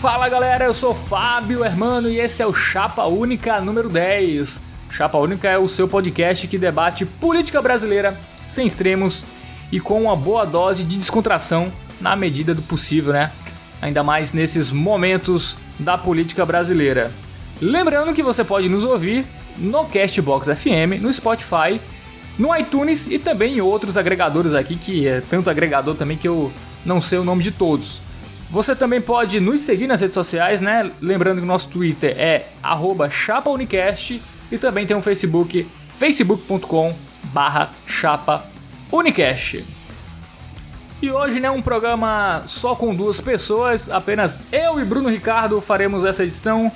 Fala galera, eu sou Fábio Hermano e esse é o Chapa Única número 10. Chapa Única é o seu podcast que debate política brasileira sem extremos e com uma boa dose de descontração na medida do possível, né? Ainda mais nesses momentos da política brasileira. Lembrando que você pode nos ouvir no Castbox FM, no Spotify, no iTunes e também em outros agregadores aqui, que é tanto agregador também que eu não sei o nome de todos. Você também pode nos seguir nas redes sociais, né? Lembrando que o nosso Twitter é @chapaunicast e também tem um Facebook, facebook.com /chapaunicast. E hoje, né, um programa só com duas pessoas, apenas eu e Bruno Ricardo faremos essa edição.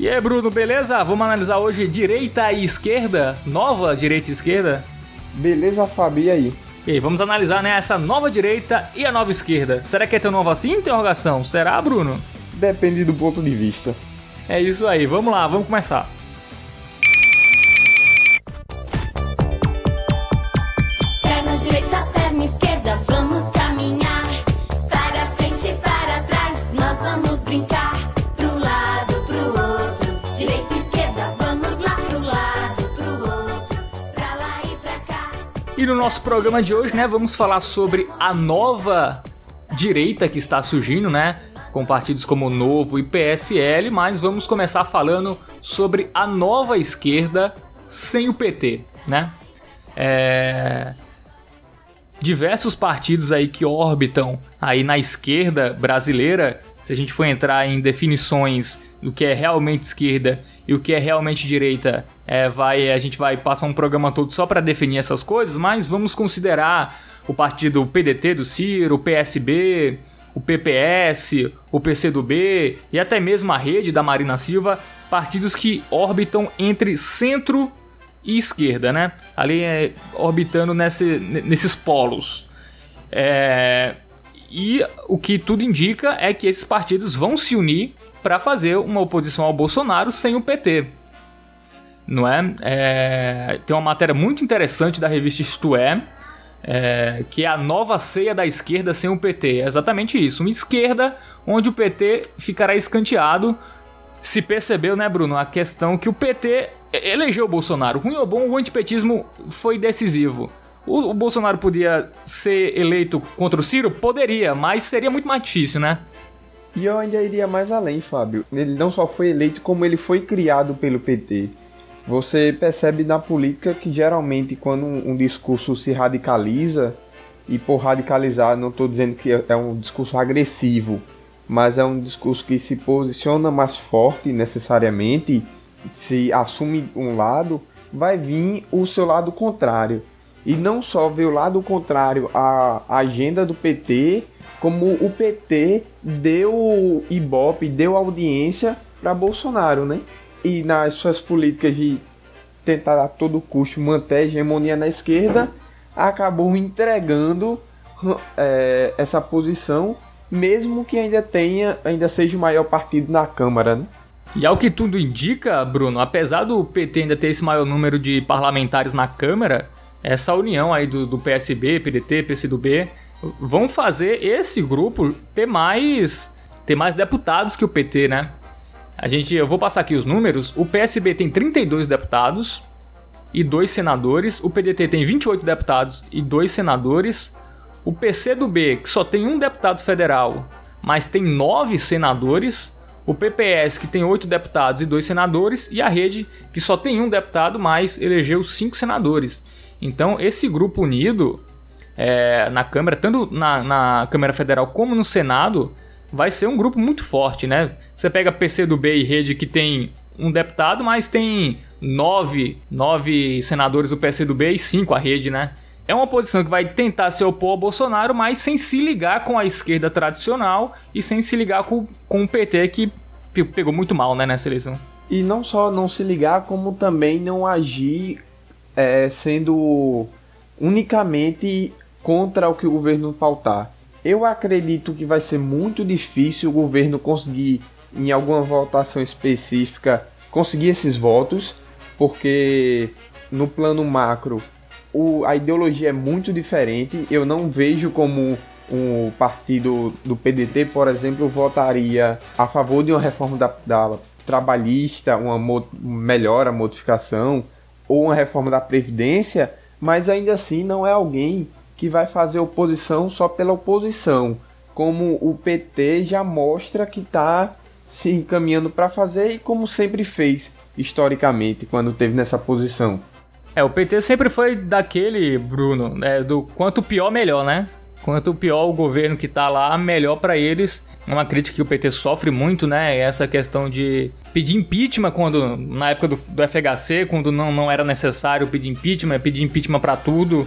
E aí, Bruno, beleza? Vamos analisar hoje direita e esquerda, nova direita e esquerda. Beleza, Fabi, aí? E aí, vamos analisar né, essa nova direita e a nova esquerda. Será que é tão nova assim? Interrogação. Será, Bruno? Depende do ponto de vista. É isso aí, vamos lá, vamos começar. Perna direita, perna esquerda, vamos caminhar. Para frente e para trás, nós vamos brincar. E no nosso programa de hoje, né, vamos falar sobre a nova direita que está surgindo, né? Com partidos como Novo e PSL, mas vamos começar falando sobre a nova esquerda sem o PT, né? É... Diversos partidos aí que orbitam aí na esquerda brasileira, se a gente for entrar em definições do que é realmente esquerda e o que é realmente direita, é, vai, a gente vai passar um programa todo só para definir essas coisas, mas vamos considerar o partido PDT do Ciro, o PSB, o PPS, o PCdoB e até mesmo a rede da Marina Silva, partidos que orbitam entre centro e esquerda, né? Ali é, orbitando nesse, nesses polos. É, e o que tudo indica é que esses partidos vão se unir para fazer uma oposição ao Bolsonaro sem o PT. Não é? é? Tem uma matéria muito interessante da revista Isto É, é, que é a nova ceia da esquerda sem o PT. É exatamente isso. Uma esquerda onde o PT ficará escanteado. Se percebeu, né, Bruno, a questão que o PT elegeu o Bolsonaro. Ruim ou bom, o antipetismo foi decisivo. O, o Bolsonaro podia ser eleito contra o Ciro? Poderia, mas seria muito mais difícil, né? E eu ainda iria mais além, Fábio. Ele não só foi eleito, como ele foi criado pelo PT. Você percebe na política que geralmente quando um, um discurso se radicaliza, e por radicalizar não estou dizendo que é um discurso agressivo, mas é um discurso que se posiciona mais forte necessariamente, se assume um lado, vai vir o seu lado contrário. E não só ver o lado contrário à agenda do PT, como o PT deu ibope, deu audiência para Bolsonaro, né? E nas suas políticas de tentar a todo custo manter a hegemonia na esquerda, acabou entregando é, essa posição, mesmo que ainda tenha, ainda seja o maior partido na Câmara, né? E ao que tudo indica, Bruno, apesar do PT ainda ter esse maior número de parlamentares na Câmara, essa união aí do, do PSB, PDT, PCdoB, vão fazer esse grupo ter mais ter mais deputados que o PT, né? A gente, eu vou passar aqui os números. O PSB tem 32 deputados e dois senadores. O PDT tem 28 deputados e dois senadores. O PCdoB, que só tem um deputado federal, mas tem nove senadores. O PPS, que tem oito deputados e dois senadores. E a Rede, que só tem um deputado, mas elegeu cinco senadores. Então, esse grupo unido é, na Câmara, tanto na, na Câmara Federal como no Senado, vai ser um grupo muito forte, né? Você pega PCdoB e Rede, que tem um deputado, mas tem nove, nove senadores do PCdoB e cinco a Rede, né? É uma posição que vai tentar se opor ao Bolsonaro, mas sem se ligar com a esquerda tradicional e sem se ligar com, com o PT, que pegou muito mal né, nessa eleição. E não só não se ligar, como também não agir é, sendo unicamente contra o que o governo pautar. Eu acredito que vai ser muito difícil o governo conseguir, em alguma votação específica, conseguir esses votos, porque no plano macro o, a ideologia é muito diferente. Eu não vejo como o partido do PDT, por exemplo, votaria a favor de uma reforma da, da trabalhista, uma mo melhora, modificação, ou uma reforma da Previdência, mas ainda assim não é alguém que vai fazer oposição só pela oposição, como o PT já mostra que está se encaminhando para fazer e como sempre fez historicamente quando teve nessa posição. É, o PT sempre foi daquele, Bruno, né, do quanto pior, melhor, né? Quanto pior o governo que tá lá, melhor para eles. É uma crítica que o PT sofre muito, né? Essa questão de pedir impeachment quando, na época do, do FHC, quando não, não era necessário pedir impeachment, pedir impeachment para tudo,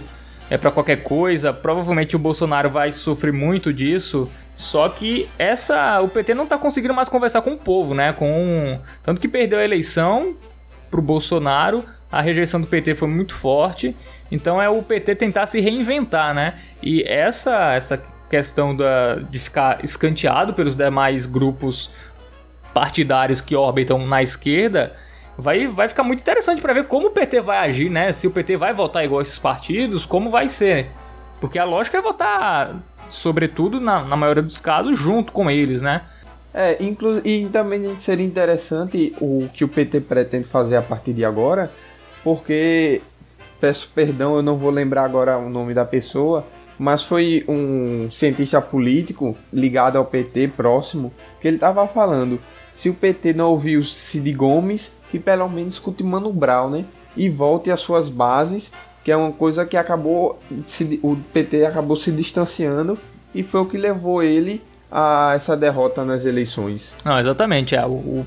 é para qualquer coisa. Provavelmente o Bolsonaro vai sofrer muito disso. Só que essa, o PT não tá conseguindo mais conversar com o povo, né? Com tanto que perdeu a eleição pro Bolsonaro a rejeição do PT foi muito forte, então é o PT tentar se reinventar, né? E essa essa questão da, de ficar escanteado pelos demais grupos partidários que orbitam na esquerda vai, vai ficar muito interessante para ver como o PT vai agir, né? Se o PT vai votar igual esses partidos, como vai ser. Porque a lógica é votar, sobretudo, na, na maioria dos casos, junto com eles, né? É, e também seria interessante o que o PT pretende fazer a partir de agora, porque peço perdão, eu não vou lembrar agora o nome da pessoa, mas foi um cientista político ligado ao PT próximo que ele estava falando se o PT não ouvir o Cid Gomes, que pelo menos escute Mano Brown, né? E volte às suas bases, que é uma coisa que acabou se, o PT acabou se distanciando e foi o que levou ele a essa derrota nas eleições. Não, exatamente. É, o,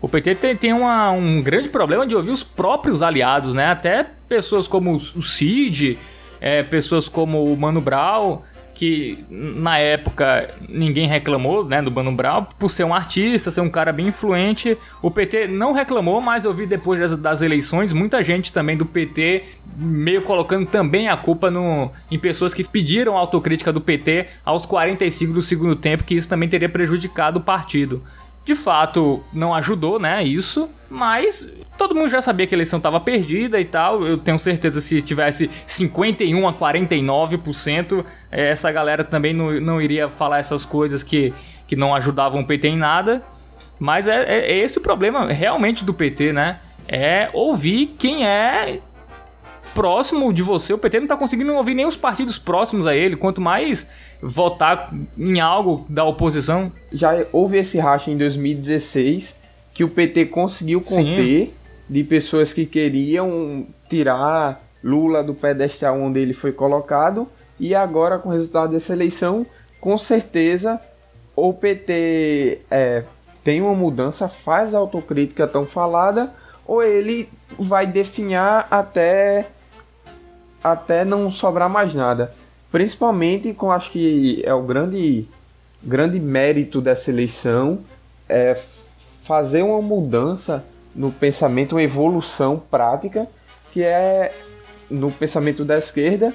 o PT tem, tem uma, um grande problema de ouvir os próprios aliados, né? Até pessoas como o Cid, é, pessoas como o Mano Brown, que na época ninguém reclamou, né, do Mano Brown, por ser um artista, ser um cara bem influente. O PT não reclamou, mas eu vi depois das, das eleições muita gente também do PT meio colocando também a culpa no, em pessoas que pediram autocrítica do PT aos 45 do segundo tempo, que isso também teria prejudicado o partido. De fato, não ajudou, né? Isso, mas todo mundo já sabia que a eleição estava perdida e tal. Eu tenho certeza se tivesse 51 a 49%, eh, essa galera também não, não iria falar essas coisas que, que não ajudavam o PT em nada. Mas é, é, é esse o problema realmente do PT, né? É ouvir quem é próximo de você. O PT não tá conseguindo ouvir nem os partidos próximos a ele, quanto mais votar em algo da oposição. Já houve esse racha em 2016 que o PT conseguiu conter Sim. de pessoas que queriam tirar Lula do pedestal onde ele foi colocado e agora com o resultado dessa eleição, com certeza o PT é, tem uma mudança, faz a autocrítica tão falada, ou ele vai definhar até até não sobrar mais nada. Principalmente com acho que é o grande grande mérito dessa eleição é fazer uma mudança no pensamento, uma evolução prática que é no pensamento da esquerda,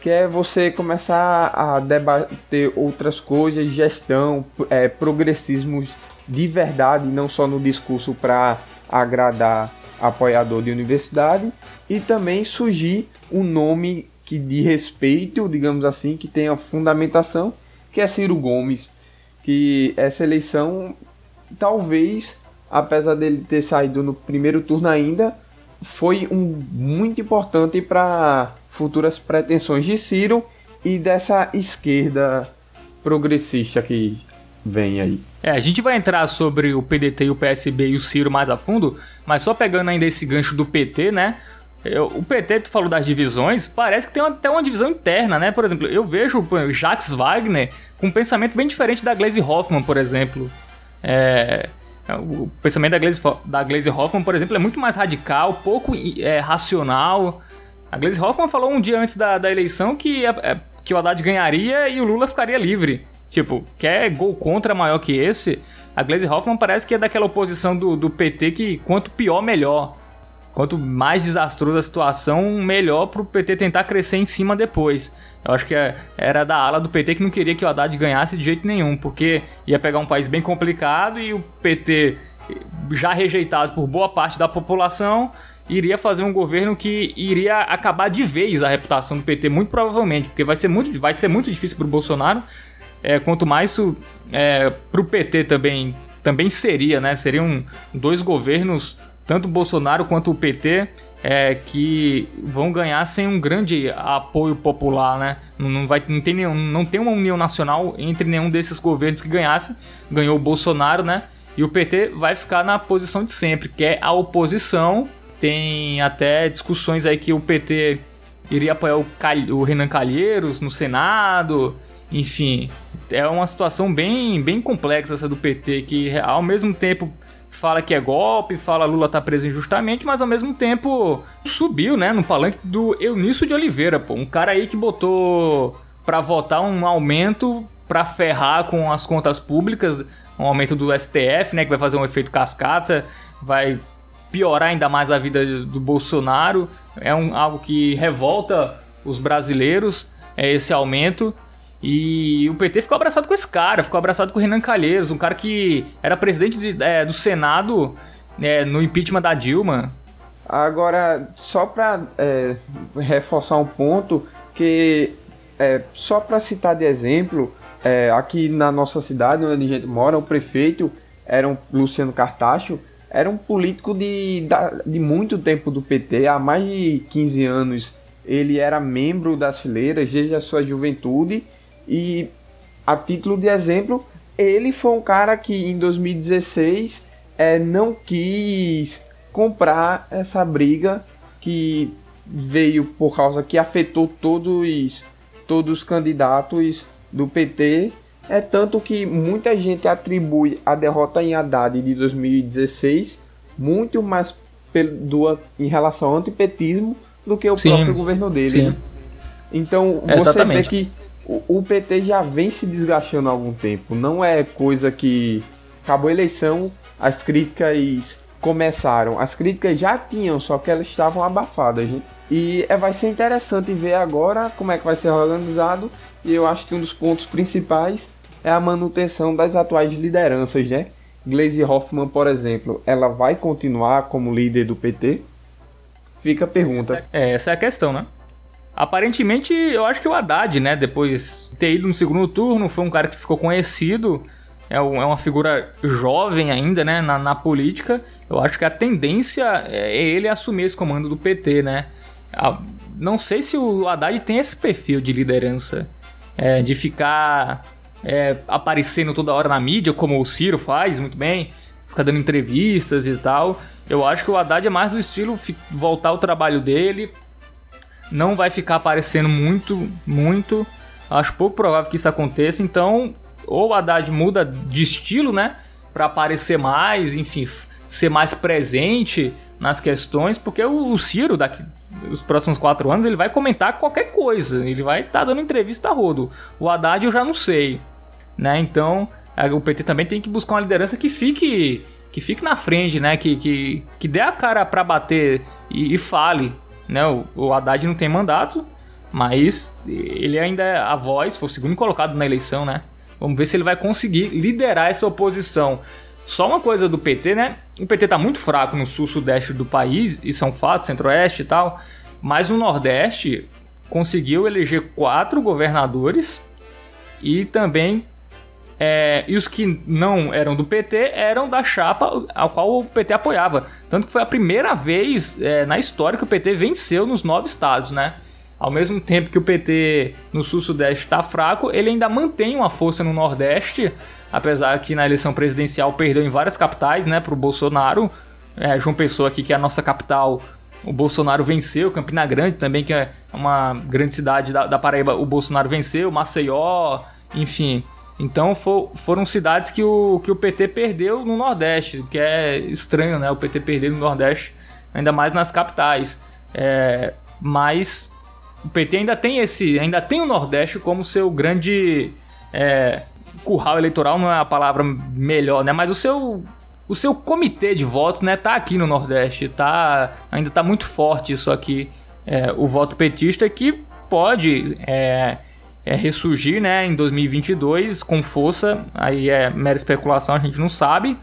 que é você começar a debater outras coisas, gestão, é, progressismos de verdade, não só no discurso para agradar apoiador de universidade, e também surgir um nome que de respeito, digamos assim, que tenha fundamentação, que é Ciro Gomes, que essa eleição talvez, apesar dele ter saído no primeiro turno ainda, foi um muito importante para futuras pretensões de Ciro e dessa esquerda progressista que vem aí. É, a gente vai entrar sobre o PDT e o PSB e o Ciro mais a fundo, mas só pegando ainda esse gancho do PT, né? Eu, o PT, tu falou das divisões, parece que tem até uma divisão interna, né? Por exemplo, eu vejo o Jacques Wagner com um pensamento bem diferente da Glaze Hoffman, por exemplo. É, o pensamento da Glaze, da Glaze Hoffman, por exemplo, é muito mais radical, pouco é, racional. A Glaze Hoffman falou um dia antes da, da eleição que, é, que o Haddad ganharia e o Lula ficaria livre. Tipo, quer gol contra maior que esse? A Glaze Hoffman parece que é daquela oposição do, do PT que quanto pior, melhor. Quanto mais desastrosa a situação, melhor pro PT tentar crescer em cima depois. Eu acho que é, era da ala do PT que não queria que o Haddad ganhasse de jeito nenhum, porque ia pegar um país bem complicado e o PT já rejeitado por boa parte da população iria fazer um governo que iria acabar de vez a reputação do PT, muito provavelmente, porque vai ser muito, vai ser muito difícil para o Bolsonaro. É, quanto mais isso é, para o PT também, também seria, né? Seriam dois governos, tanto o Bolsonaro quanto o PT, é, que vão ganhar sem um grande apoio popular, né? Não, não, vai, não, tem nenhum, não tem uma união nacional entre nenhum desses governos que ganhasse. Ganhou o Bolsonaro, né? E o PT vai ficar na posição de sempre, que é a oposição tem até discussões aí que o PT iria apoiar o, Cal... o Renan Calheiros no Senado. Enfim, é uma situação bem, bem complexa essa do PT, que ao mesmo tempo fala que é golpe, fala Lula tá preso injustamente, mas ao mesmo tempo subiu, né, no palanque do Eunício de Oliveira, pô, um cara aí que botou para votar um aumento para ferrar com as contas públicas, um aumento do STF, né, que vai fazer um efeito cascata, vai piorar ainda mais a vida do Bolsonaro. É um, algo que revolta os brasileiros, é esse aumento. E o PT ficou abraçado com esse cara, ficou abraçado com o Renan Calheiros, um cara que era presidente de, é, do Senado é, no impeachment da Dilma. Agora, só para é, reforçar um ponto, que é, só para citar de exemplo, é, aqui na nossa cidade, onde a gente mora, o prefeito era um Luciano Cartacho, era um político de, de muito tempo do PT, há mais de 15 anos ele era membro das fileiras desde a sua juventude e a título de exemplo, ele foi um cara que em 2016 é, não quis comprar essa briga que veio por causa que afetou todos, todos os candidatos do PT é tanto que muita gente atribui a derrota em Haddad de 2016 muito mais do, em relação ao antipetismo do que o sim, próprio governo dele. Né? Então você Exatamente. vê que o, PT já vem se desgastando há algum tempo. Não é coisa que acabou a eleição, as críticas começaram. As críticas já tinham, só que elas estavam abafadas. Né? E é, vai ser interessante ver agora como é que vai ser organizado. E eu acho que um dos pontos principais é a manutenção das atuais lideranças, né? Gleisi Hoffmann, por exemplo, ela vai continuar como líder do PT? Fica a pergunta. É, essa é a questão, né? Aparentemente, eu acho que o Haddad, né, depois de ter ido no segundo turno, foi um cara que ficou conhecido, é, é uma figura jovem ainda, né, na, na política. Eu acho que a tendência é ele assumir esse comando do PT, né? Não sei se o Haddad tem esse perfil de liderança, é, de ficar é, aparecendo toda hora na mídia, como o Ciro faz muito bem, fica dando entrevistas e tal. Eu acho que o Haddad é mais do estilo voltar ao trabalho dele, não vai ficar aparecendo muito, muito. Acho pouco provável que isso aconteça, então ou o Haddad muda de estilo, né, para aparecer mais, enfim, ser mais presente nas questões, porque o, Ciro daqui os próximos quatro anos ele vai comentar qualquer coisa, ele vai estar tá dando entrevista a rodo. O Haddad eu já não sei, né? Então o PT também tem que buscar uma liderança que fique que fique na frente, né? Que, que, que dê a cara para bater e, e, fale, né? O, o Haddad não tem mandato, mas ele ainda é a voz, foi o segundo colocado na eleição, né? Vamos ver se ele vai conseguir liderar essa oposição. Só uma coisa do PT, né? O PT tá muito fraco no sul-sudeste do país, isso é um fato, centro-oeste e tal. Mas no nordeste conseguiu eleger quatro governadores e também é, e os que não eram do PT eram da chapa ao qual o PT apoiava. Tanto que foi a primeira vez é, na história que o PT venceu nos nove estados, né? Ao mesmo tempo que o PT no sul-sudeste está fraco, ele ainda mantém uma força no nordeste apesar que na eleição presidencial perdeu em várias capitais, né, para o Bolsonaro. É, João Pessoa aqui, que é a nossa capital, o Bolsonaro venceu. Campina Grande também, que é uma grande cidade da, da Paraíba, o Bolsonaro venceu. Maceió, enfim. Então for, foram cidades que o, que o PT perdeu no Nordeste, que é estranho, né? O PT perder no Nordeste, ainda mais nas capitais. É, mas o PT ainda tem esse, ainda tem o Nordeste como seu grande é, curral eleitoral não é a palavra melhor, né? Mas o seu o seu comitê de votos, né, tá aqui no Nordeste, tá ainda tá muito forte isso aqui, é, o voto petista que pode é, é, ressurgir, né, em 2022 com força. Aí é mera especulação, a gente não sabe.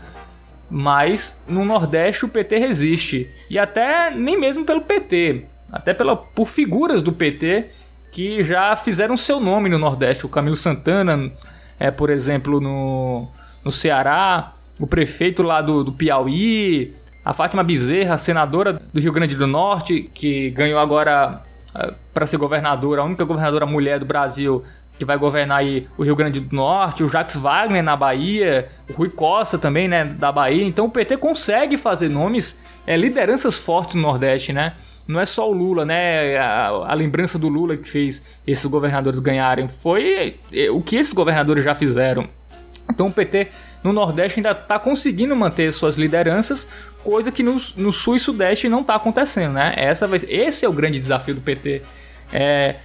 mas no Nordeste o PT resiste. E até nem mesmo pelo PT, até pela, por figuras do PT que já fizeram seu nome no Nordeste. O Camilo Santana, é, por exemplo, no, no Ceará, o prefeito lá do, do Piauí, a Fátima Bezerra, senadora do Rio Grande do Norte, que ganhou agora para ser governadora, a única governadora mulher do Brasil que vai governar aí o Rio Grande do Norte, o Jacques Wagner na Bahia, o Rui Costa também, né, da Bahia. Então o PT consegue fazer nomes, é, lideranças fortes no Nordeste, né? Não é só o Lula, né? A, a, lembrança do Lula que fez esses governadores ganharem. Foi é, o que esses governadores já fizeram. Então o PT no Nordeste ainda está conseguindo manter suas lideranças, coisa que no, no Sul e Sudeste não está acontecendo, né? Essa vai, esse é o grande desafio do PT. É,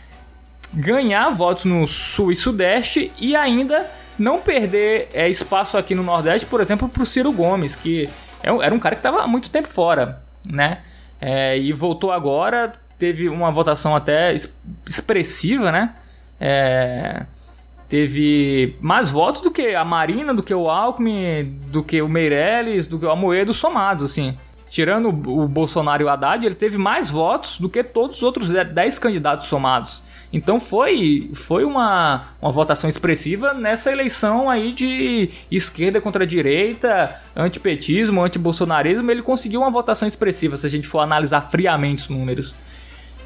ganhar votos no Sul e Sudeste e ainda não perder é, espaço aqui no Nordeste, por exemplo, para o Ciro Gomes, que é era um cara que estava há muito tempo fora, né? É, e voltou agora, teve uma votação até expressiva, né? É, teve mais votos do que a Marina, do que o Alckmin, do que o Meirelles, do que o Amoedo somados, assim. Tirando o Bolsonaro e o Haddad, ele teve mais votos do que todos os outros 10 candidatos somados. Então foi, foi uma, uma votação expressiva nessa eleição aí de esquerda contra direita, antipetismo, antibolsonarismo. Ele conseguiu uma votação expressiva se a gente for analisar friamente os números.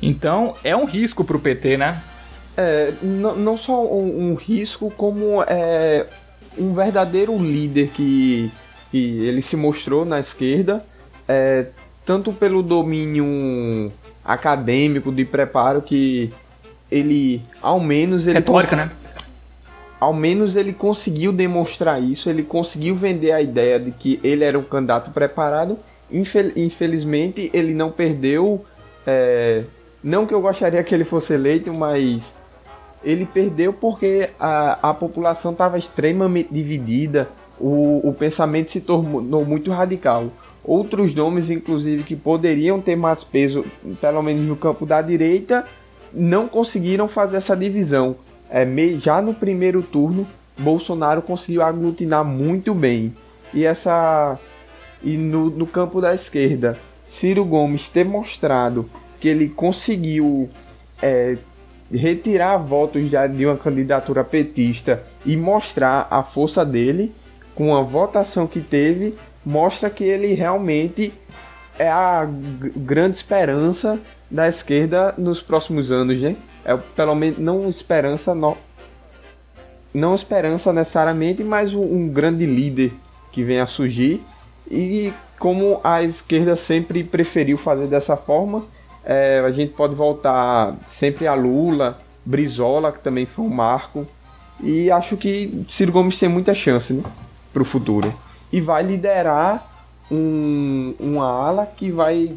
Então é um risco para o PT, né? É, não, não só um, um, risco, como é, um verdadeiro líder que, que ele se mostrou na esquerda, é, tanto pelo domínio acadêmico de preparo que ele, ao menos ele Retórica, né? Ao menos ele conseguiu demonstrar isso, ele conseguiu vender a ideia de que ele era um candidato preparado. Infel infelizmente, ele não perdeu. É, não que eu gostaria que ele fosse eleito, mas ele perdeu porque a, a população estava extremamente dividida, o, o pensamento se tornou muito radical. Outros nomes, inclusive, que poderiam ter mais peso, pelo menos no campo da direita, não conseguiram fazer essa divisão. É, já no primeiro turno, Bolsonaro conseguiu aglutinar muito bem. E essa e no, no campo da esquerda, Ciro Gomes ter mostrado que ele conseguiu é, retirar votos já de uma candidatura petista e mostrar a força dele com a votação que teve, mostra que ele realmente é a grande esperança da esquerda nos próximos anos, né? É pelo menos não esperança no... não esperança necessariamente, mas um, grande líder que vem a surgir e como a esquerda sempre preferiu fazer dessa forma, é, a gente pode voltar sempre a Lula, Brizola, que também foi um marco, e acho que Ciro Gomes tem muita chance né, para o futuro. E vai liderar um, uma ala que vai.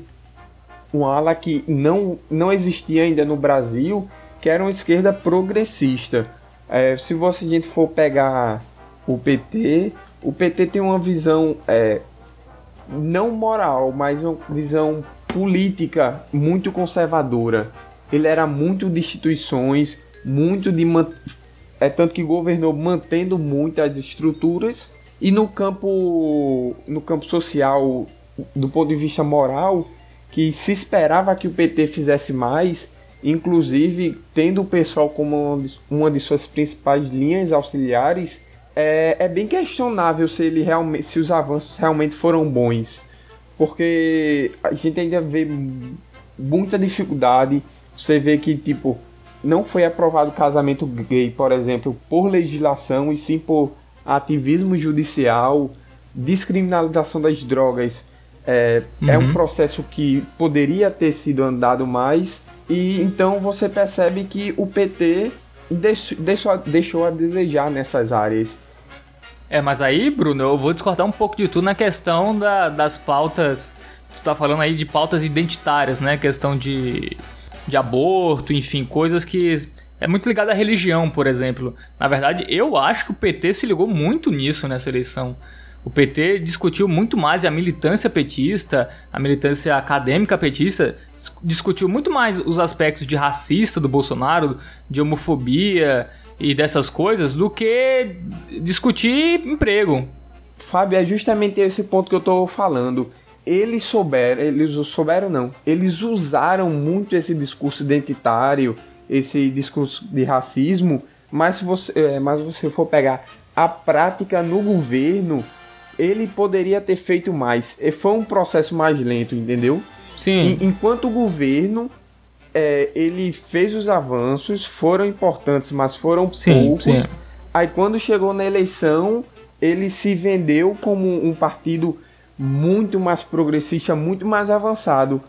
Uma ala que não, não existia ainda no Brasil, que era uma esquerda progressista. É, se você, a gente for pegar o PT, o PT tem uma visão é, não moral, mas uma visão política muito conservadora. Ele era muito de instituições, muito de. É tanto que governou mantendo muitas estruturas e no campo, no campo social, do ponto de vista moral, que se esperava que o PT fizesse mais, inclusive tendo o pessoal como uma de suas principais linhas auxiliares, é, é bem questionável se, ele realmente, se os avanços realmente foram bons. Porque a gente ainda vê muita dificuldade. Você vê que, tipo, não foi aprovado casamento gay, por exemplo, por legislação e sim por ativismo judicial, descriminalização das drogas é, uhum. é um uhum. processo que poderia ter sido andado mais e então você percebe que o PT deixou, deixou, deixou a desejar nessas áreas. É, mas aí, Bruno, eu vou discordar um pouco de tudo na questão da, das pautas. Tu tá falando aí de pautas identitárias, né? Questão de, de aborto, enfim, coisas que é muito ligado à religião, por exemplo. Na verdade, eu acho que o PT se ligou muito nisso nessa eleição. O PT discutiu muito mais a militância petista, a militância acadêmica petista, discutiu muito mais os aspectos de racista do Bolsonaro, de homofobia e dessas coisas, do que discutir emprego. Fábio, é justamente esse ponto que eu tô falando. Eles souberam, eles souberam não, eles usaram muito esse discurso identitário, esse discurso de racismo, mas se você, é, mas você for pegar a prática no governo, ele poderia ter feito mais. E foi um processo mais lento, entendeu? Sim. E, enquanto o governo é, ele fez os avanços, foram importantes, mas foram Sim, poucos. sim. Aí quando chegou na eleição, ele se vendeu como um partido muito mais progressista, muito mais avançado.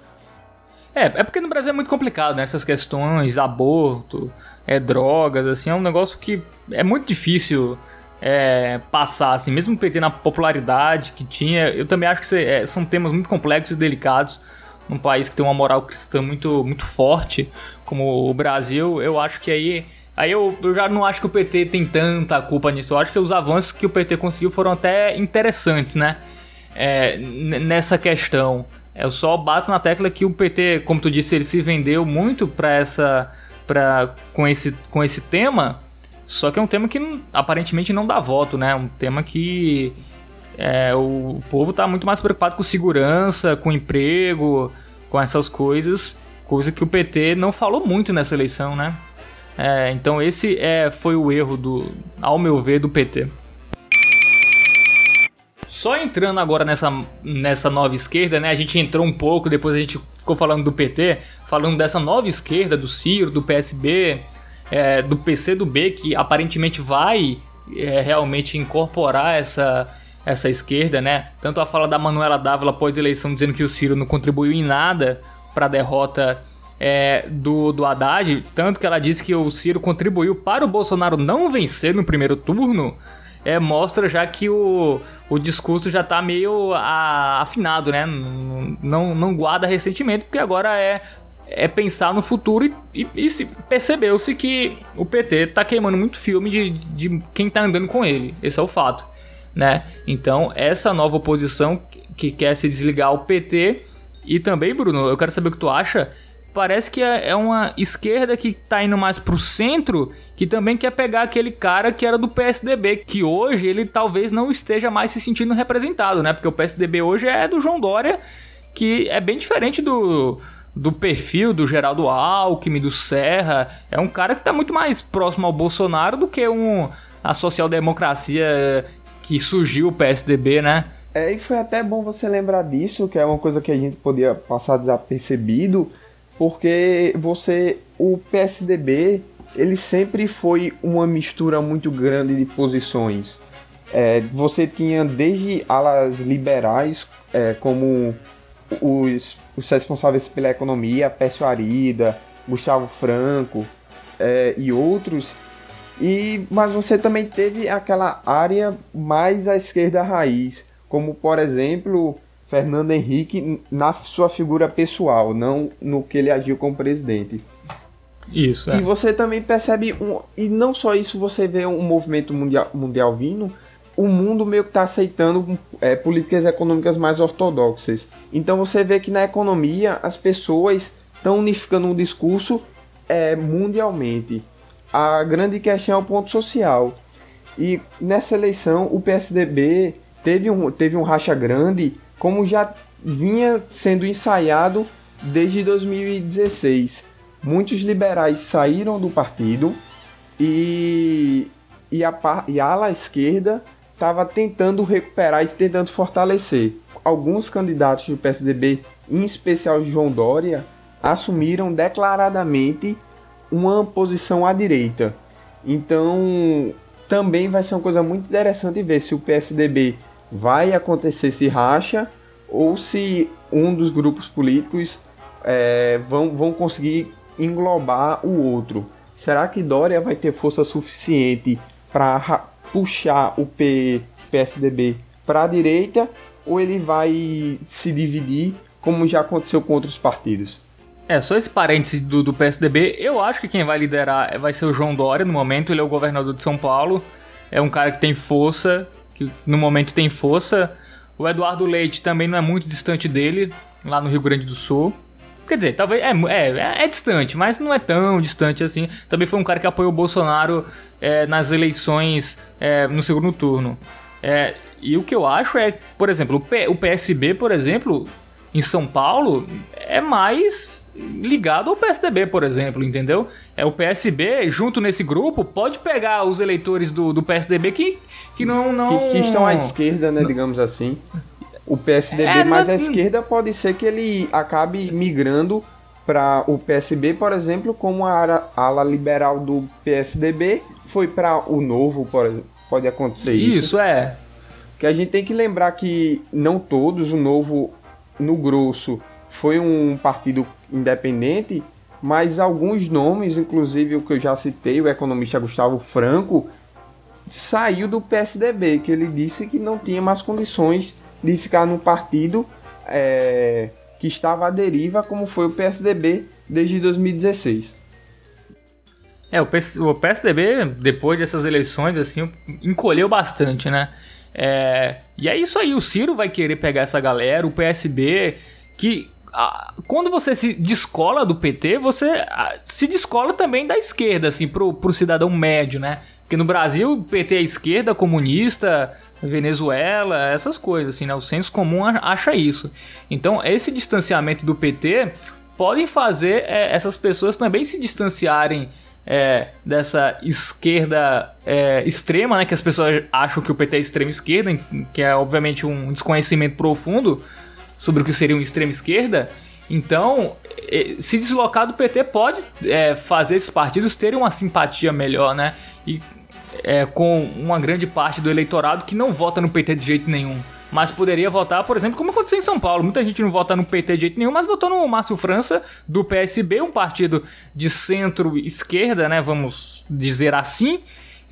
É, é porque no Brasil é muito complicado, né? Essas questões, aborto, é, drogas, assim, é um negócio que é muito difícil é, passar, assim, mesmo o PT na popularidade que tinha, eu também acho que é, são temas muito complexos e delicados num país que tem uma moral cristã muito, muito forte como o Brasil, eu acho que aí... Aí eu, eu já não acho que o PT tem tanta culpa nisso, eu acho que os avanços que o PT conseguiu foram até interessantes, né? é, nessa questão. Eu só bato na tecla que o PT, como tu disse, ele se vendeu muito para essa para com esse com esse tema, só que é um tema que aparentemente não dá voto, né? Um tema que é, o povo tá muito mais preocupado com segurança, com emprego, com essas coisas, coisa que o PT não falou muito nessa eleição, né? É, então esse é, foi o erro do, ao meu ver, do PT. Só entrando agora nessa, nessa nova esquerda, né? A gente entrou um pouco, depois a gente ficou falando do PT, falando dessa nova esquerda, do Ciro, do PSB, é, do PC do B, que aparentemente vai é, realmente incorporar essa, essa esquerda, né? Tanto a fala da Manuela Dávila após eleição dizendo que o Ciro não contribuiu em nada para a derrota é, do, do Haddad, tanto que ela disse que o Ciro contribuiu para o Bolsonaro não vencer no primeiro turno, é, mostra já que o, o discurso já tá meio a- afinado, né? Não, não, guarda ressentimento, porque agora é, é pensar no futuro e, e- e se- percebeu-se que o PT tá queimando muito filme de, de quem tá andando com ele. Esse é o fato, né? Então, essa nova oposição que- que quer se desligar ao PT e também, Bruno, eu quero saber o que tu acha. Parece que é é uma esquerda que tá indo mais pro centro, que também quer pegar aquele cara que era do PSDB, que hoje ele talvez não esteja mais se sentindo representado, né? Porque o PSDB hoje é do João Dória, que é bem diferente do, do perfil do Geraldo Alckmin, do Serra. É um cara que tá muito mais próximo ao Bolsonaro do que um, a social-democracia que surgiu o PSDB, né? É, e foi até bom você lembrar disso, que é uma coisa que a gente podia passar desapercebido, porque você, o PSDB, ele sempre foi uma mistura muito grande de posições. É, você tinha desde alas liberais, é, como os, os responsáveis pela economia, Pécio Arida, Gustavo Franco é, e outros, e, mas você também teve aquela área mais à esquerda raiz, como por exemplo Fernando Henrique na sua figura pessoal, não no que ele agiu como presidente. Isso, E você também percebe, um, e não só isso, você vê um movimento mundial, mundial vindo, o mundo meio que está aceitando é, políticas econômicas mais ortodoxas. Então você vê que na economia as pessoas estão unificando um discurso é, mundialmente. A grande questão é o ponto social. E nessa eleição o PSDB teve um, teve um racha grande, como já vinha sendo ensaiado desde 2016. Muitos liberais saíram do partido e, e, a, e a ala esquerda estava tentando recuperar e tentando fortalecer. Alguns candidatos do PSDB, em especial João Dória, assumiram declaradamente uma posição à direita. Então, também vai ser uma coisa muito interessante ver se o PSDB vai acontecer esse racha ou se um dos grupos políticos é, vão, vão conseguir englobar o outro. Será que Dória vai ter força suficiente para puxar o P, PSDB para a direita ou ele vai se dividir como já aconteceu com outros partidos? É, só esse parêntese do, do PSDB, eu acho que quem vai liderar vai ser o João Dória no momento, ele é o governador de São Paulo, é um cara que tem força, que no momento tem força. O Eduardo Leite também não é muito distante dele, lá no Rio Grande do Sul. Quer dizer, talvez. É, é, é distante, mas não é tão distante assim. Também foi um cara que apoiou o Bolsonaro é, nas eleições é, no segundo turno. É, E o que eu acho é, por exemplo, o, P, o PSB, por exemplo, em São Paulo, é mais ligado ao PSDB, por exemplo, entendeu? É o PSB, junto nesse grupo, pode pegar os eleitores do, do PSDB que, que não... não... Que, que estão à esquerda, né, digamos assim. O PSDB É, mais mas- à esquerda pode ser que ele acabe migrando para o PSB, por exemplo, como a ara- ala liberal do PSDB foi para o novo, por exemplo. Pode acontecer isso. Isso, é. Porque a gente tem que lembrar que não todos, o Novo, no grosso, foi um partido independente, mas alguns nomes, inclusive o que eu já citei, o economista Gustavo Franco, saiu do PSDB, que ele disse que não tinha mais condições de ficar no partido é, que estava à deriva, como foi o PSDB desde 2016. É, o, PS o PSDB, depois dessas eleições, assim, encolheu bastante, né? É, e é isso aí, o Ciro vai querer pegar essa galera, o PSB, que quando você se descola do PT, você se descola também da esquerda, assim, pro, pro cidadão médio, né? Porque no Brasil, PT é esquerda, comunista, Venezuela, essas coisas, assim, né? O senso comum acha isso. Então, esse distanciamento do PT podem fazer é, essas pessoas também se distanciarem é, dessa esquerda é, extrema, né? Que as pessoas acham que o PT é extrema esquerda, que é obviamente um desconhecimento profundo sobre o que seria uma extrema esquerda. Então, eh, se deslocar do PT pode é, fazer esses partidos terem uma simpatia melhor, né? E é, com uma grande parte do eleitorado que não vota no PT de jeito nenhum. Mas poderia votar, por exemplo, como aconteceu em São Paulo. Muita gente não vota no PT de jeito nenhum, mas votou no Márcio França, do PSB, um partido de centro-esquerda, né? Vamos dizer assim.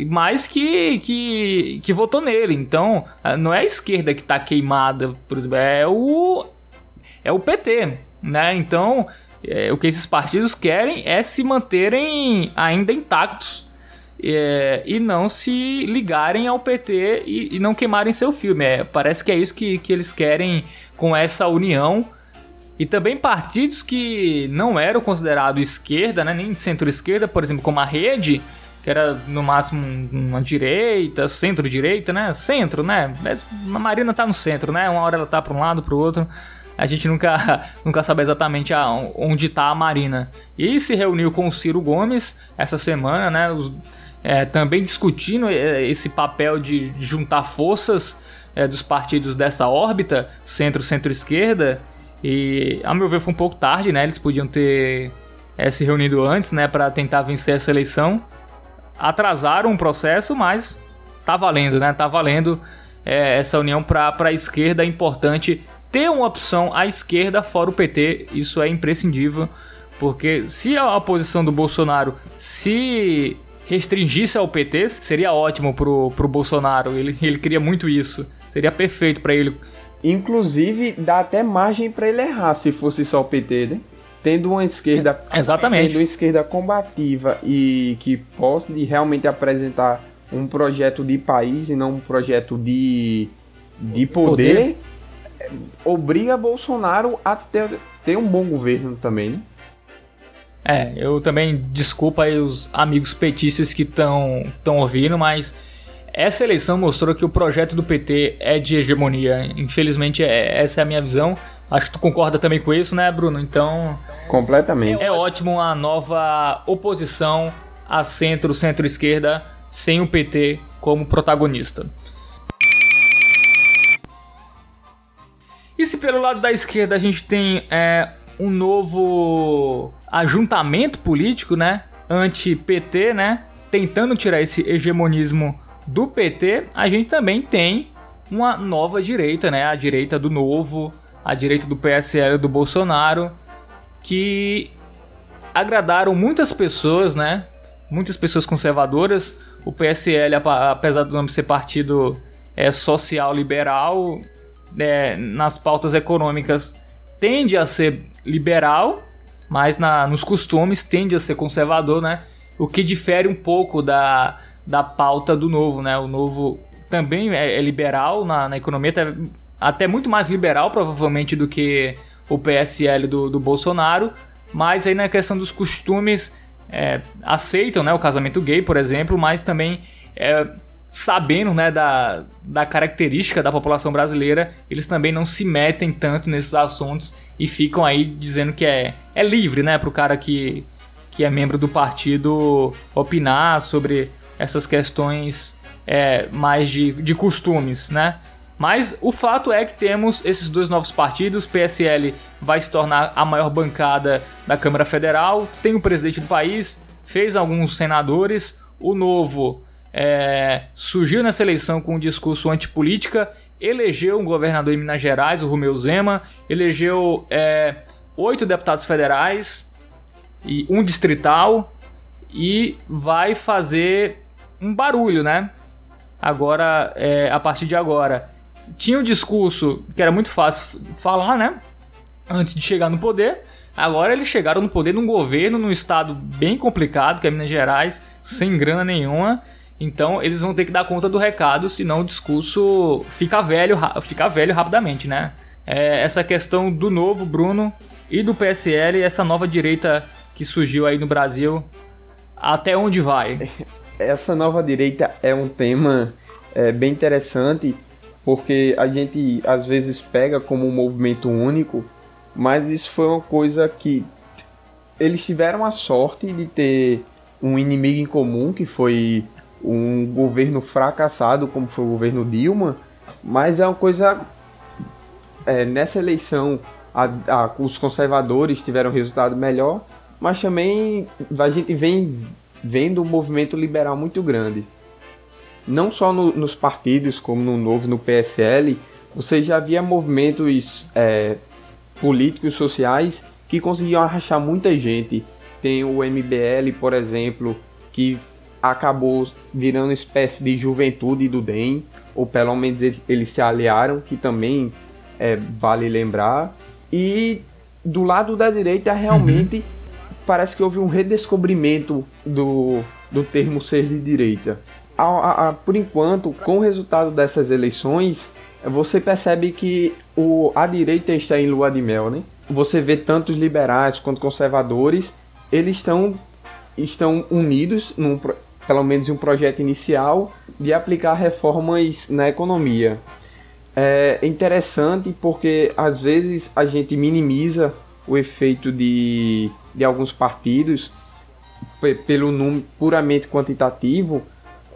Mas que, que, que votou nele. Então, ah, não é a esquerda que tá queimada, por exemplo, é o, é o PT, né? Então, é, o que esses partidos querem é se manterem ainda intactos é, e não se ligarem ao PT e, e não queimarem seu filme. É, parece que é isso que, que eles querem com essa união. E também partidos que não eram considerados esquerda, né, nem centro-esquerda, por exemplo, como a Rede, que era no máximo uma direita, centro-direita, né? Centro, né? Mas a Marina tá no centro, né? Uma hora ela tá para um lado, para o outro. A gente nunca, nunca sabe exatamente a- onde tá a Marina. E se reuniu com o Ciro Gomes essa semana, né? Os- é, também discutindo é, esse papel de juntar forças é, dos partidos dessa órbita, centro, centro-esquerda. E, a meu ver, foi um pouco tarde, né? Eles podiam ter é, se reunido antes, né? Para tentar vencer essa eleição atrasaram o processo, mas tá valendo, né? Tá valendo é, essa união para a esquerda. É importante ter uma opção à esquerda fora o PT, isso é imprescindível, porque se a posição do Bolsonaro se restringisse ao PT, seria ótimo pro, pro Bolsonaro. Ele, ele queria muito isso. Seria perfeito para ele. Inclusive, dá até margem para ele errar se fosse só o PT, né? Tendo uma esquerda Exatamente. tendo uma esquerda combativa e que pode realmente apresentar um projeto de país e não um projeto de, de poder, eh, obriga Bolsonaro a ter, ter um bom governo também, né? É, eu também desculpa aí os amigos petistas que estão ouvindo, mas essa eleição mostrou que o projeto do PT é de hegemonia. Infelizmente, é- essa é a minha visão. Acho que tu concorda também com isso, né, Bruno? Então, Completamente. é ótimo uma nova oposição a centro, centro-esquerda, sem o PT como protagonista. E se pelo lado da esquerda a gente tem é, um novo ajuntamento político, né? Anti-PT, né? Tentando tirar esse hegemonismo do PT, a gente também tem uma nova direita, né? A direita do novo, a direita do PSL do Bolsonaro, que agradaram muitas pessoas, né? Muitas pessoas conservadoras. O PSL, apesar do nome ser partido é, social liberal, né, nas pautas econômicas tende a ser liberal, mas na- nos costumes tende a ser conservador, né? O que difere um pouco da, da pauta do novo, né? O novo também é, é liberal na, na economia, até, até muito mais liberal, provavelmente, do que o PSL do, do Bolsonaro, mas aí na questão dos costumes é, aceitam né, o casamento gay, por exemplo, mas também é, sabendo né, da, da característica da população brasileira, eles também não se metem tanto nesses assuntos e ficam aí dizendo que é, é livre né, para o cara que, que é membro do partido opinar sobre essas questões é, mais de, de costumes, né? Mas o fato é que temos esses dois novos partidos. PSL vai se tornar a maior bancada da Câmara Federal, tem o presidente do país, fez alguns senadores. O novo é, surgiu nessa eleição com um discurso antipolítica, elegeu um governador em Minas Gerais, o Romeu Zema, elegeu é, oito deputados federais e um distrital e vai fazer um barulho, né? Agora, é, a partir de agora, tinha um discurso que era muito fácil falar, né? Antes de chegar no poder. Agora eles chegaram no poder num governo, num estado bem complicado, que é Minas Gerais, sem grana nenhuma. Então eles vão ter que dar conta do recado, senão o discurso fica velho, fica velho rapidamente, né? É essa questão do novo Bruno e do PSL, essa nova direita que surgiu aí no Brasil, até onde vai? Essa nova direita é um tema é, bem interessante, porque a gente às vezes pega como um movimento único, mas isso foi uma coisa que eles tiveram a sorte de ter um inimigo em comum, que foi um governo fracassado como foi o governo Dilma, mas é uma coisa. É, nessa eleição, a, a, os conservadores tiveram resultado melhor, mas também a gente vem vendo um movimento liberal muito grande. Não só no, nos partidos, como no Novo, no PSL, você já havia movimentos é, políticos sociais que conseguiam arrastar muita gente. Tem o MBL, por exemplo, que acabou virando uma espécie de juventude do DEM, ou pelo menos eles se aliaram, que também é, vale lembrar. E do lado da direita, realmente, uhum. parece que houve um redescobrimento do, do termo ser de direita. A, a, a, por enquanto, com o resultado dessas eleições, você percebe que o, a direita está em lua de mel, né? Você vê tanto liberais quanto conservadores, eles estão, estão unidos num, pelo menos em um projeto inicial, de aplicar reformas na economia. É interessante porque às vezes a gente minimiza o efeito de, de alguns partidos pelo número puramente quantitativo,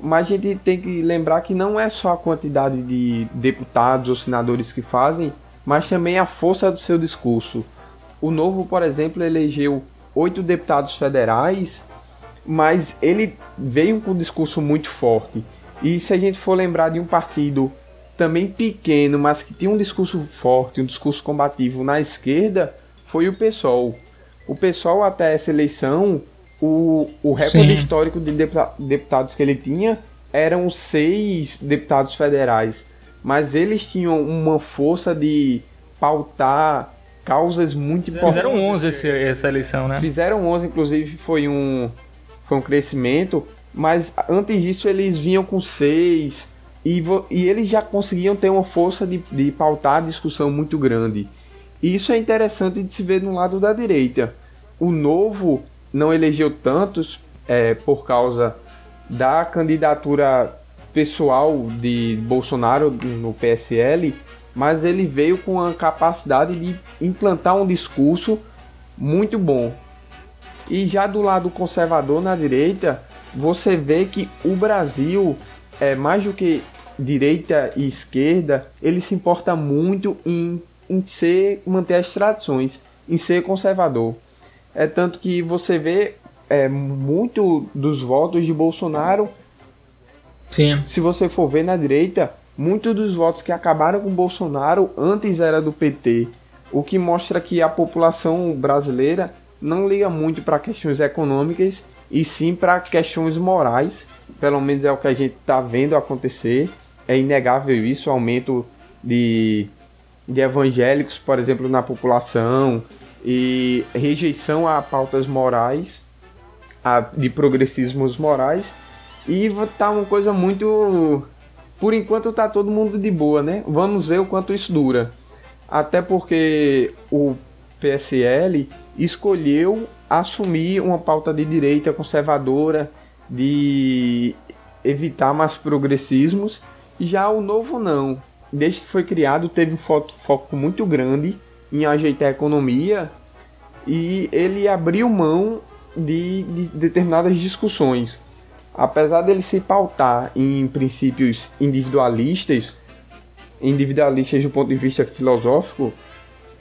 mas a gente tem que lembrar que não é só a quantidade de deputados ou senadores que fazem, mas também a força do seu discurso. O Novo, por exemplo, elegeu oito deputados federais mas ele veio com um discurso muito forte. E se a gente for lembrar de um partido também pequeno, mas que tinha um discurso forte, um discurso combativo na esquerda, foi o PSOL. O PSOL até essa eleição, o, o recorde Sim. histórico de deputados que ele tinha eram seis deputados federais. Mas eles tinham uma força de pautar causas muito importantes. Fizeram 11 esse, essa eleição, né? Fizeram 11, inclusive foi um foi um crescimento, mas antes disso eles vinham com seis e, e eles já conseguiam ter uma força de, de pautar a discussão muito grande. E isso é interessante de se ver no lado da direita. O novo não elegeu tantos é, por causa da candidatura pessoal de Bolsonaro no PSL, mas ele veio com a capacidade de implantar um discurso muito bom. E já do lado conservador na direita, você vê que o Brasil é mais do que direita e esquerda, ele se importa muito em, em ser manter as tradições, em ser conservador. É tanto que você vê é, muito dos votos de Bolsonaro. Sim. Se você for ver na direita, muitos dos votos que acabaram com Bolsonaro antes era do PT, o que mostra que a população brasileira não liga muito para questões econômicas e sim para questões morais. Pelo menos é o que a gente está vendo acontecer. É inegável isso, aumento de, de evangélicos, por exemplo, na população e rejeição a pautas morais, a, de progressismos morais. E tá uma coisa muito. Por enquanto tá todo mundo de boa, né? Vamos ver o quanto isso dura. Até porque o PSL escolheu assumir uma pauta de direita conservadora, de evitar mais progressismos. Já o novo não. Desde que foi criado, teve um foco, foco muito grande em ajeitar a economia e ele abriu mão de, de determinadas discussões. Apesar dele se pautar em princípios individualistas, individualistas do ponto de vista filosófico,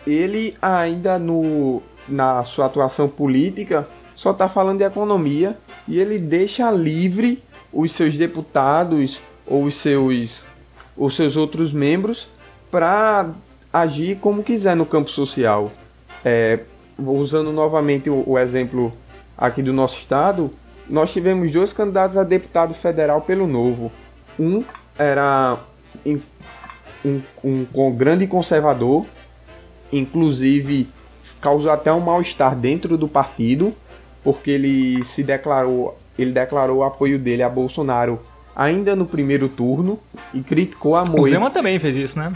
ele ainda no, na sua atuação política só está falando de economia e ele deixa livre os seus deputados ou os seus, os seus outros membros para agir como quiser no campo social. É, usando novamente o, o exemplo aqui do nosso estado, nós tivemos dois candidatos a deputado federal pelo Novo. Um era um, um, um grande conservador, inclusive causou até um mal-estar dentro do partido, porque ele se declarou, ele declarou o apoio dele a Bolsonaro ainda no primeiro turno e criticou a Moedo. O Zema também fez isso, né?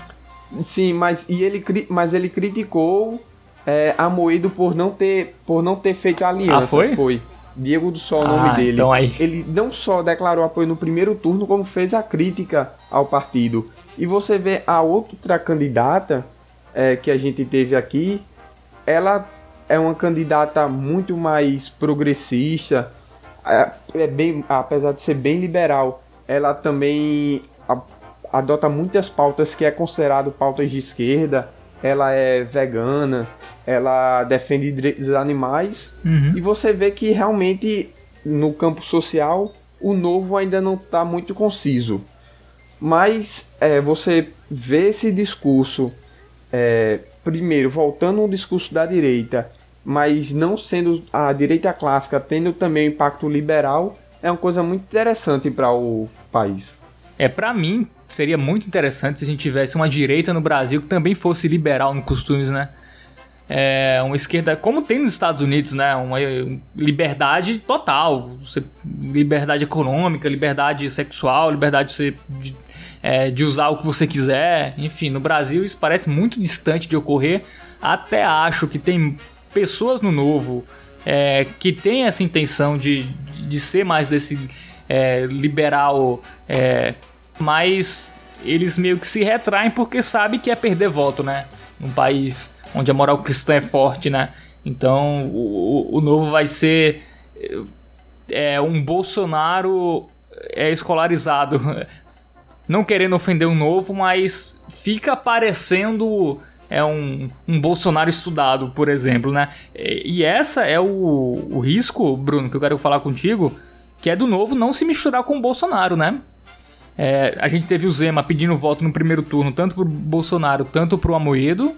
Sim, mas, e ele, mas ele criticou é, a Moedo por não ter, por não ter feito aliança. Ah, foi? Foi. Diego do Sol, o nome Ah, dele. então aí. Ele não só declarou apoio no primeiro turno, como fez a crítica ao partido. E você vê a outra candidata é, que a gente teve aqui, ela é uma candidata muito mais progressista, é, é bem, apesar de ser bem liberal, ela também adota muitas pautas que é considerado pautas de esquerda. Ela é vegana, ela defende direitos dos animais Uhum. e você vê que realmente no campo social o novo ainda não está muito conciso. Mas é, você vê esse discurso, é, primeiro, voltando ao discurso da direita, mas não sendo a direita clássica, tendo também o impacto liberal, é uma coisa muito interessante para o país. É, pra mim, seria muito interessante se a gente tivesse uma direita no Brasil que também fosse liberal no costumes, né? É, uma esquerda, como tem nos Estados Unidos, né? Uma eh, liberdade total. Liberdade econômica, liberdade sexual, liberdade de, de, é, de usar o que você quiser. Enfim, no Brasil isso parece muito distante de ocorrer. Até acho que tem pessoas no novo é, que têm essa intenção de, de ser mais desse é, liberal, é, mas eles meio que se retraem porque sabem que é perder voto, né? Num país onde a moral cristã é forte, né? Então o, o- novo vai ser é, um Bolsonaro é, escolarizado. Não querendo ofender o novo, mas fica parecendo é um, um Bolsonaro estudado, por exemplo, né? E e essa é o, o risco, Bruno, que eu quero falar contigo, que é do novo não se misturar com o Bolsonaro, né? É, a gente teve o Zema pedindo voto no primeiro turno, tanto pro Bolsonaro, tanto pro Amoedo.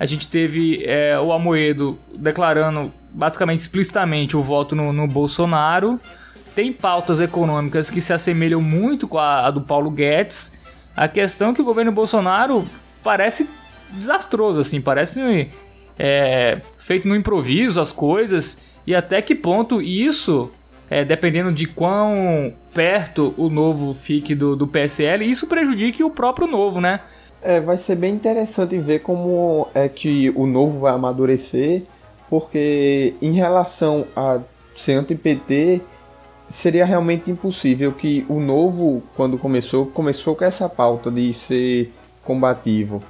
A gente teve é, o Amoedo declarando basicamente explicitamente o voto no, no Bolsonaro. Tem pautas econômicas que se assemelham muito com a, a do Paulo Guedes. A questão é que o governo Bolsonaro parece desastroso, assim, parece é, feito no improviso as coisas. E até que ponto isso, é, dependendo de quão perto o novo fique do, do PSL, isso prejudique o próprio novo, né? É, vai ser bem interessante ver como é que o novo vai amadurecer, porque em relação a ser anti-PT, seria realmente impossível que o novo, quando começou, começou com essa pauta de ser combativo.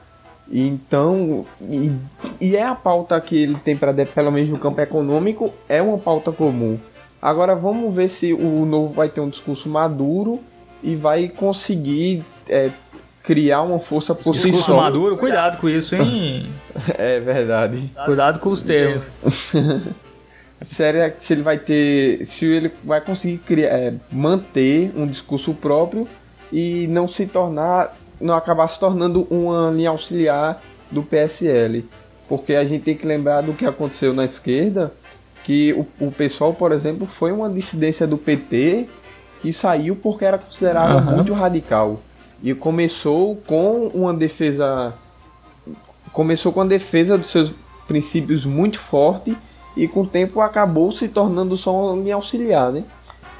Então, e, e é a pauta que ele tem para pelo menos no campo econômico, é uma pauta comum. Agora vamos ver se o novo vai ter um discurso maduro e vai conseguir é, criar uma força por si Discurso só. maduro, cuidado com isso, hein? É verdade. cuidado com os termos. Sério, se ele vai ter. Se ele vai conseguir criar, é, manter um discurso próprio e não se tornar. não acabar se tornando uma linha auxiliar do PSL. Porque a gente tem que lembrar do que aconteceu na esquerda, que o, o pessoal, por exemplo, foi uma dissidência do PT que saiu porque era considerado Aham. muito radical. E começou com uma defesa. Começou com a defesa dos seus princípios muito forte e com o tempo acabou se tornando só linha auxiliar, né?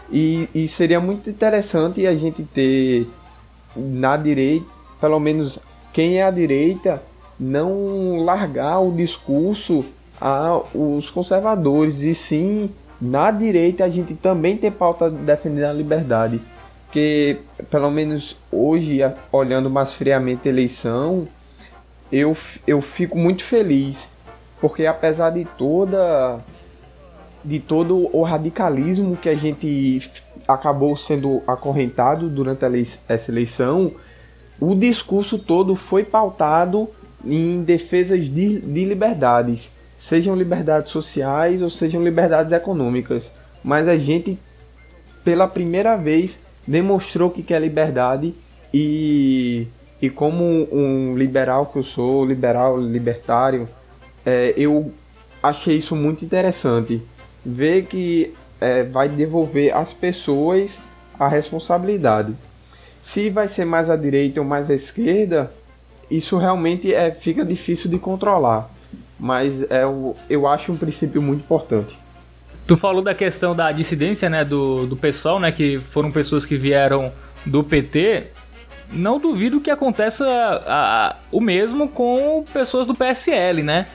E, e seria muito interessante a gente ter na direita, pelo menos quem é a direita, não largar o discurso aos conservadores, e sim na direita a gente também tem pauta defendendo a liberdade. porque pelo menos hoje, olhando mais friamente a eleição, eu, eu fico muito feliz, porque apesar de toda de todo o radicalismo que a gente acabou sendo acorrentado durante essa eleição, o discurso todo foi pautado em defesas de, de liberdades, sejam liberdades sociais ou sejam liberdades econômicas. Mas a gente, pela primeira vez, demonstrou que quer liberdade e, e como um liberal que eu sou, liberal, libertário, é, eu achei isso muito interessante. Ver que é, vai devolver às pessoas a responsabilidade. Se vai ser mais à direita ou mais à esquerda, isso realmente é, fica difícil de controlar. Mas é, eu acho um princípio muito importante. Tu falou da questão da dissidência, né, do, do pessoal, né, que foram pessoas que vieram do PT. Não duvido que aconteça a, a, o mesmo com pessoas do PSL, né?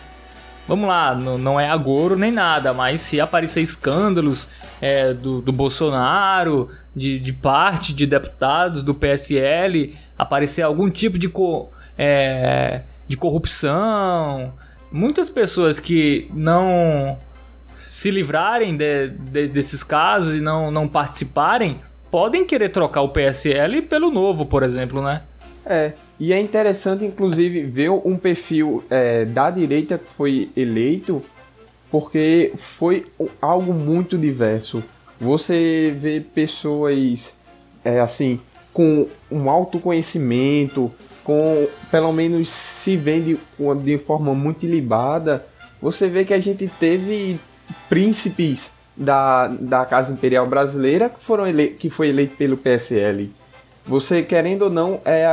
Vamos lá, não, não é agouro nem nada, mas se aparecer escândalos é, do, do Bolsonaro, de, de parte de deputados do PSL, aparecer algum tipo de, co, é, de corrupção, muitas pessoas que não se livrarem de, de, desses casos e não, não participarem, podem querer trocar o PSL pelo novo, por exemplo, né? É, e é interessante, inclusive, ver um perfil é, da direita que foi eleito, porque foi algo muito diverso. Você vê pessoas, é, assim, com um autoconhecimento, com pelo menos se vende de forma muito ilibada. Você vê que a gente teve príncipes da, da Casa Imperial Brasileira que, foram ele, que foi eleito pelo PSL. Você, querendo ou não, é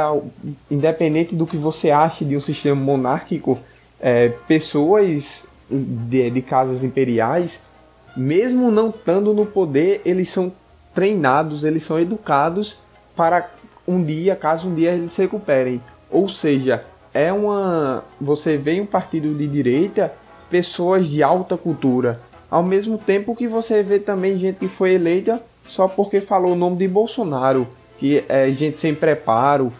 independente do que você ache de um sistema monárquico, é, pessoas de, de casas imperiais, mesmo não estando no poder, eles são treinados, eles são educados para um dia, caso um dia eles se recuperem. Ou seja, é uma. Você vê um partido de direita pessoas de alta cultura, ao mesmo tempo que você vê também gente que foi eleita só porque falou o nome de Bolsonaro, que é gente sem preparo,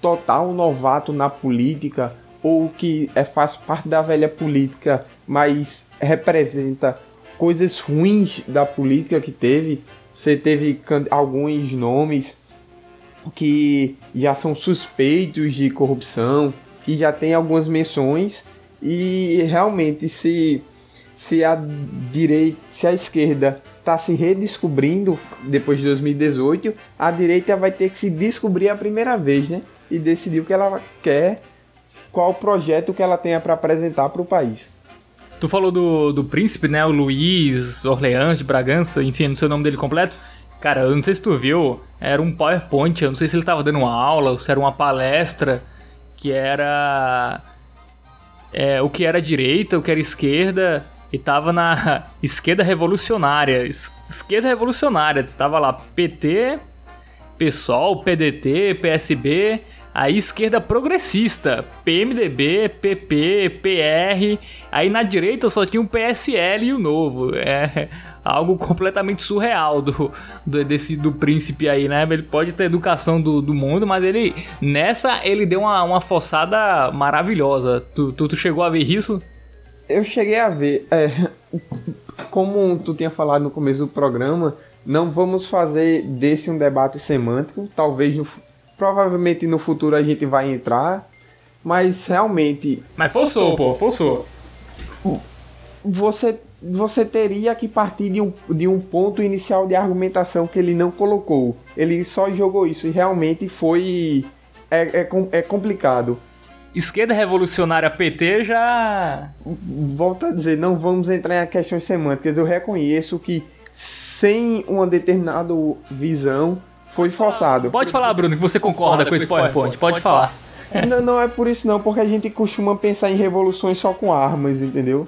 total novato na política, ou que é, faz parte da velha política, mas representa coisas ruins da política que teve. Você teve alguns nomes que já são suspeitos de corrupção, que já tem algumas menções e realmente se se a direita, se a esquerda está se redescobrindo depois de 2018, a direita vai ter que se descobrir a primeira vez, né? E decidir o que ela quer, qual projeto que ela tenha para apresentar para o país. Tu falou do, do príncipe, né? O Luiz Orleans de Bragança, enfim, não sei o nome dele completo. Cara, eu não sei se tu viu, era um PowerPoint, eu não sei se ele tava dando uma aula ou se era uma palestra que era é, o que era direita, o que era esquerda, e tava na esquerda revolucionária. Esquerda revolucionária, tava lá PT, PSOL, PDT, PSB, aí esquerda progressista, PMDB, PP, PR, aí na direita só tinha o PSL e o Novo. É algo completamente surreal do, do, desse, do príncipe aí, né? Ele pode ter educação do, do mundo, mas ele nessa ele deu uma, uma forçada maravilhosa. Tu, tu, tu chegou a ver isso? Eu cheguei a ver. É, como tu tinha falado no começo do programa, não vamos fazer desse um debate semântico. Talvez, no, provavelmente no futuro a gente vai entrar, mas realmente. Mas forçou, pô, forçou. Você, você teria que partir de um, de um ponto inicial de argumentação que ele não colocou. Ele só jogou isso e realmente foi. É, é, é complicado esquerda revolucionária PT já. Volto a dizer, não vamos entrar em questões semânticas. Eu reconheço que sem uma determinada visão foi forçado. Pode falar, Bruno, que você concorda, com esse PowerPoint. Pode, Pode falar. Não, não é por isso não, porque a gente costuma pensar em revoluções só com armas, entendeu?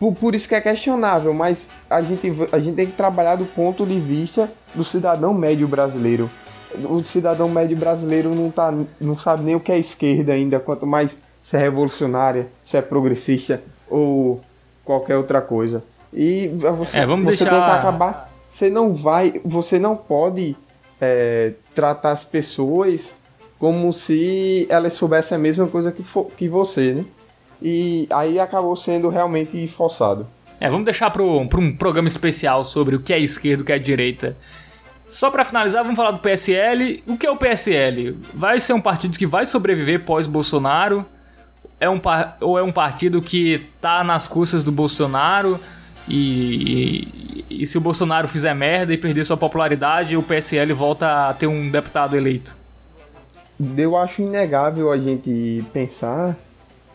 Por, por, isso que é questionável, mas a gente, a gente tem que trabalhar do ponto de vista do cidadão médio brasileiro o cidadão médio brasileiro não, tá, não sabe nem o que é esquerda ainda, quanto mais se é revolucionária, se é progressista ou qualquer outra coisa. E você, é, vamos você deixar... tem que acabar. Você não vai, você não pode é, tratar as pessoas como se elas soubessem a mesma coisa que, que você, né? E aí acabou sendo realmente forçado. É, vamos deixar para um programa especial sobre o que é esquerda e o que é direita. Só para finalizar, vamos falar do PSL. O que é o PSL? Vai ser um partido que vai sobreviver pós-Bolsonaro? É um ou é um partido que tá nas custas do Bolsonaro? E, e, e, se o Bolsonaro fizer merda e perder sua popularidade, o PSL volta a ter um deputado eleito? Eu acho inegável a gente pensar,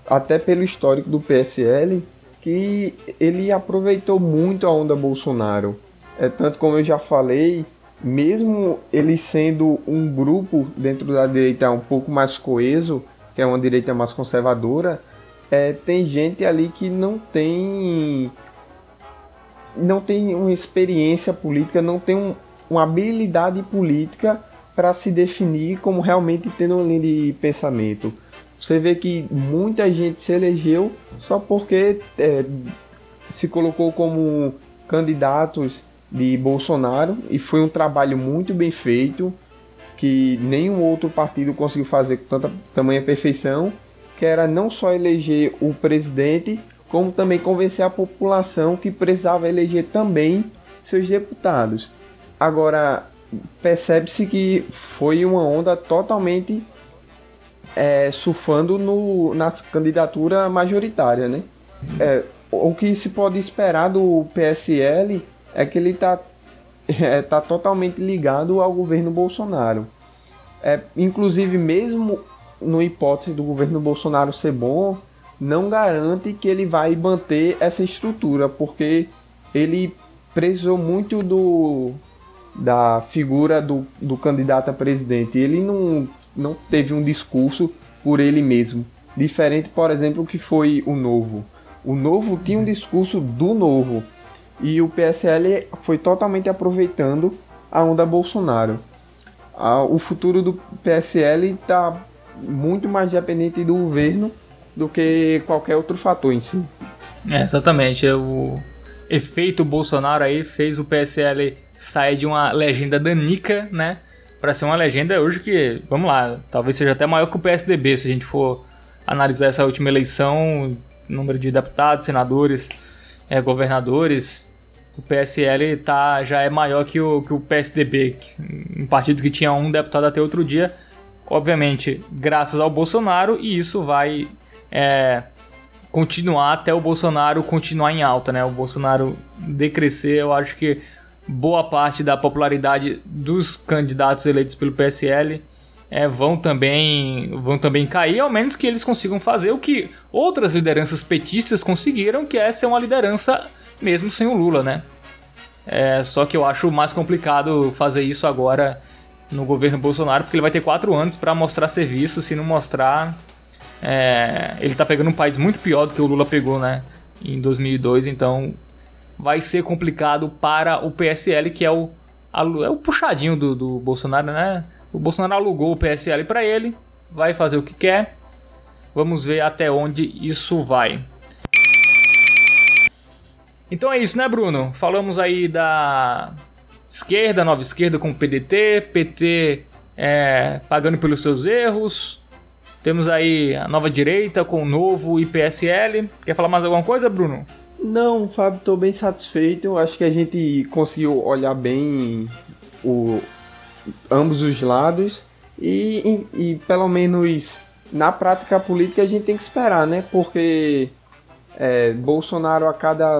até pelo histórico do PSL, que ele aproveitou muito a onda Bolsonaro. É tanto como eu já falei, mesmo ele sendo um grupo dentro da direita um pouco mais coeso, que é uma direita mais conservadora, é, tem gente ali que não tem não tem uma experiência política, não tem um, uma habilidade política para se definir como realmente tendo uma linha de pensamento. Você vê que muita gente se elegeu só porque é, se colocou como candidatos de Bolsonaro e foi um trabalho muito bem feito que nenhum outro partido conseguiu fazer com tanta tamanha perfeição, que era não só eleger o presidente, como também convencer a população que precisava eleger também seus deputados. Agora percebe-se que foi uma onda totalmente é, surfando no, na candidatura majoritária, né? É, o que se pode esperar do PSL é que ele está é, tá totalmente ligado ao governo Bolsonaro. É, inclusive, mesmo no hipótese do governo Bolsonaro ser bom, não garante que ele vai manter essa estrutura, porque ele precisou muito do da figura do, do candidato a presidente. Ele não não teve um discurso por ele mesmo. Diferente, por exemplo, que foi o Novo. O Novo tinha um discurso do Novo. E o PSL foi totalmente aproveitando a onda Bolsonaro. O futuro do PSL está muito mais dependente do governo do que qualquer outro fator em si. É, exatamente. O efeito Bolsonaro aí fez o PSL sair de uma legenda danica, né? Para ser uma legenda hoje que, vamos lá, talvez seja até maior que o PSDB se a gente for analisar essa última eleição, número de deputados, senadores, é, governadores. O PSL tá, já é maior que o, que o PSDB, um partido que tinha um deputado até outro dia. Obviamente, graças ao Bolsonaro, e isso vai é, continuar até o Bolsonaro continuar em alta, né? O Bolsonaro decrescer, eu acho que boa parte da popularidade dos candidatos eleitos pelo PSL é, vão, também, vão também cair, ao menos que eles consigam fazer o que outras lideranças petistas conseguiram, que é ser uma liderança mesmo sem o Lula, né? É, só que eu acho mais complicado fazer isso agora no governo Bolsonaro, porque ele vai ter quatro anos para mostrar serviço, se não mostrar... É, ele tá pegando um país muito pior do que o Lula pegou, né? Em 2002, então vai ser complicado para o PSL, que é o, é o puxadinho do, do Bolsonaro, né? O Bolsonaro alugou o PSL para ele, vai fazer o que quer. Vamos ver até onde isso vai. Então é isso, né, Bruno? Falamos aí da esquerda, nova esquerda com o PDT, PT é, pagando pelos seus erros. Temos aí a nova direita com o novo IPSL. Quer falar mais alguma coisa, Bruno? Não, Fábio, estou bem satisfeito. Eu acho que a gente conseguiu olhar bem o, ambos os lados e, e, e, pelo menos na prática política a gente tem que esperar, né? Porque é, Bolsonaro a cada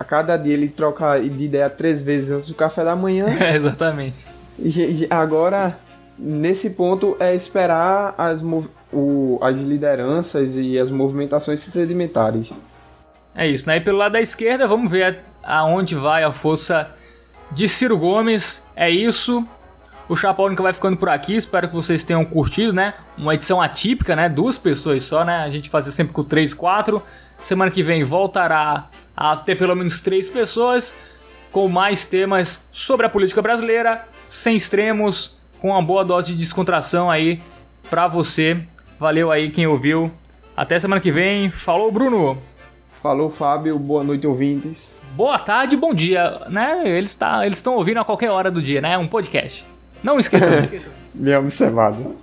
a cada dia ele troca de ideia três vezes antes do café da manhã. É, exatamente. E, agora nesse ponto é esperar as, o, as lideranças e as movimentações se sedimentarem. É isso, né? E pelo lado da esquerda, vamos ver aonde vai a força de Ciro Gomes. É isso. O Chapéu vai ficando por aqui. Espero que vocês tenham curtido, né? Uma edição atípica, né? Duas pessoas só, né? A gente fazia sempre com três, quatro. Semana que vem voltará a ter pelo menos três pessoas com mais temas sobre a política brasileira, sem extremos, com uma boa dose de descontração aí pra você. Valeu aí quem ouviu. Até semana que vem. Falou, Bruno! Falou, Fábio. Boa noite, ouvintes. Boa tarde, bom dia, né? Eles tá, estão ouvindo a qualquer hora do dia, né? É um podcast. Não esqueça disso. Bem observado.